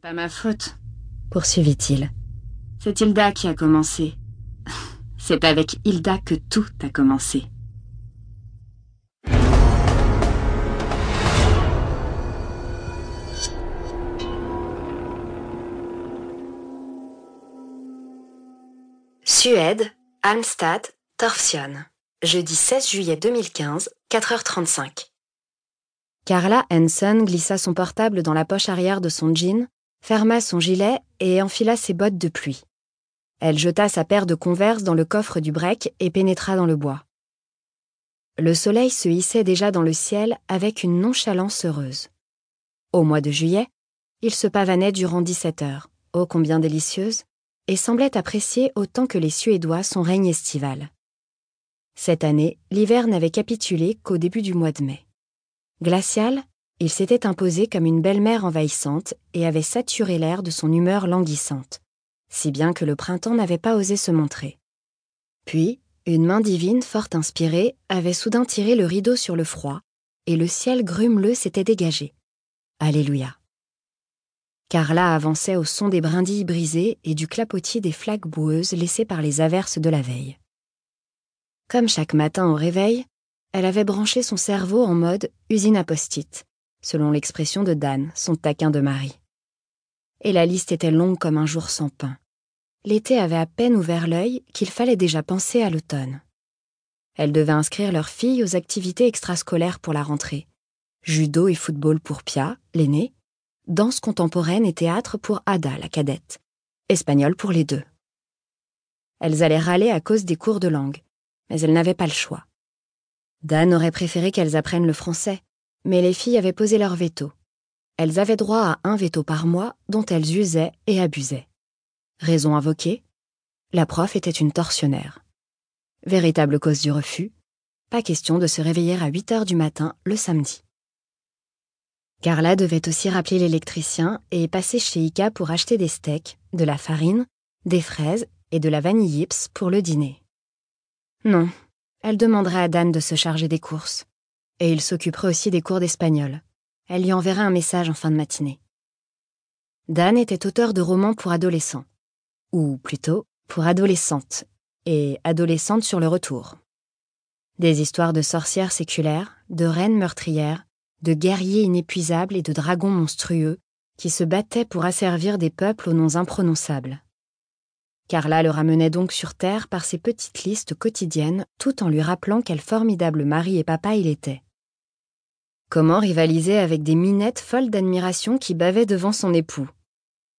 Pas ma faute, poursuivit-il. C'est Hilda qui a commencé. C'est avec Hilda que tout a commencé. Suède, Almstad, Torsion. Jeudi 16 juillet 2015, 4h35. Carla Hansen glissa son portable dans la poche arrière de son jean, ferma son gilet et enfila ses bottes de pluie. Elle jeta sa paire de converses dans le coffre du break et pénétra dans le bois. Le soleil se hissait déjà dans le ciel avec une nonchalance heureuse. Au mois de juillet, il se pavanait durant 17 heures, ô combien délicieuse, et semblait apprécier autant que les Suédois son règne estival. Cette année, l'hiver n'avait capitulé qu'au début du mois de mai. Glacial, il s'était imposé comme une belle-mère envahissante et avait saturé l'air de son humeur languissante, si bien que le printemps n'avait pas osé se montrer. Puis, une main divine fort inspirée avait soudain tiré le rideau sur le froid, et le ciel grumeleux s'était dégagé. Alléluia. Carla avançait au son des brindilles brisées et du clapotis des flaques boueuses laissées par les averses de la veille. Comme chaque matin au réveil, elle avait branché son cerveau en mode usine à post-it, selon l'expression de Dan, son taquin de mari. Et la liste était longue comme un jour sans pain. L'été avait à peine ouvert l'œil qu'il fallait déjà penser à l'automne. Elle devait inscrire leur fille aux activités extrascolaires pour la rentrée. Judo et football pour Pia, l'aînée, danse contemporaine et théâtre pour Ada, la cadette, espagnol pour les deux. Elles allaient râler à cause des cours de langue, mais elles n'avaient pas le choix. Dan aurait préféré qu'elles apprennent le français, mais les filles avaient posé leur veto. Elles avaient droit à un veto par mois dont elles usaient et abusaient. Raison invoquée La prof était une tortionnaire. Véritable cause du refus Pas question de se réveiller à 8 heures du matin le samedi. Carla devait aussi rappeler l'électricien et passer chez Ika pour acheter des steaks, de la farine, des fraises et de la vanille yips pour le dîner. Non, elle demanderait à Dan de se charger des courses. Et il s'occuperait aussi des cours d'espagnol. Elle lui enverrait un message en fin de matinée. Dan était auteur de romans pour adolescents. Ou plutôt, pour adolescentes. Et adolescentes sur le retour. Des histoires de sorcières séculaires, de reines meurtrières, de guerriers inépuisables et de dragons monstrueux qui se battaient pour asservir des peuples aux noms imprononçables. Carla le ramenait donc sur Terre par ses petites listes quotidiennes tout en lui rappelant quel formidable mari et papa il était. Comment rivaliser avec des minettes folles d'admiration qui bavaient devant son époux?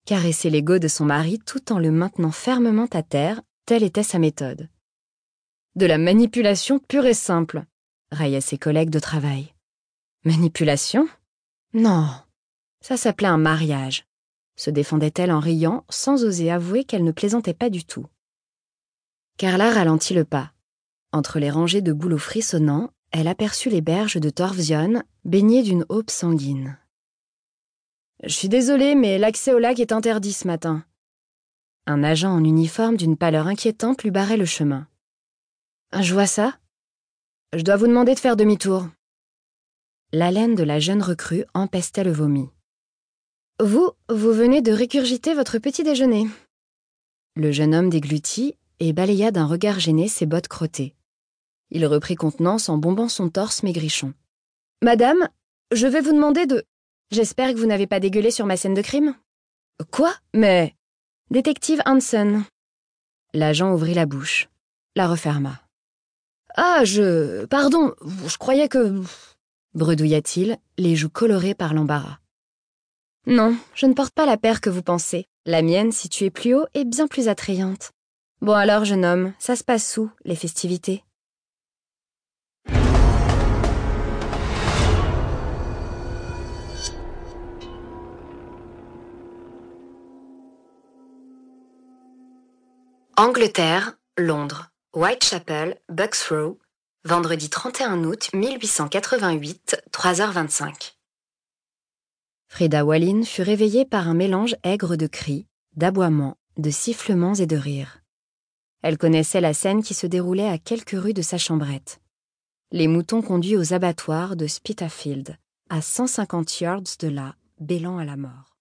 Caresser l'ego de son mari tout en le maintenant fermement à terre, telle était sa méthode. De la manipulation pure et simple, raillaient ses collègues de travail. Manipulation? Non, ça s'appelait un mariage, se défendait-elle en riant sans oser avouer qu'elle ne plaisantait pas du tout. Carla ralentit le pas. Entre les rangées de bouleaux frissonnants, elle aperçut les berges de Torvsion, baignées d'une aube sanguine. Je suis désolée, mais l'accès au lac est interdit ce matin. Un agent en uniforme d'une pâleur inquiétante lui barrait le chemin. Je vois ça? Je dois vous demander de faire demi-tour. L'haleine de la jeune recrue empestait le vomi. Vous, vous venez de récurgiter votre petit déjeuner. Le jeune homme déglutit et balaya d'un regard gêné ses bottes crottées. Il reprit contenance en bombant son torse maigrichon. Madame, je vais vous demander de. J'espère que vous n'avez pas dégueulé sur ma scène de crime. Quoi? Mais. Détective Hansen. L'agent ouvrit la bouche, la referma. Ah, je. Pardon, je croyais que bredouilla-t-il, les joues colorées par l'embarras. Non, je ne porte pas la paire que vous pensez. La mienne, située plus haut, est bien plus attrayante. Bon alors, jeune homme, ça se passe où, les festivités? Angleterre, Londres, Whitechapel, Bucksrow, vendredi 31 août 1888, 3h25. Frida Wallin fut réveillée par un mélange aigre de cris, d'aboiements, de sifflements et de rires. Elle connaissait la scène qui se déroulait à quelques rues de sa chambrette. Les moutons conduits aux abattoirs de Spitalfield, à 150 yards de là, bêlant à la mort.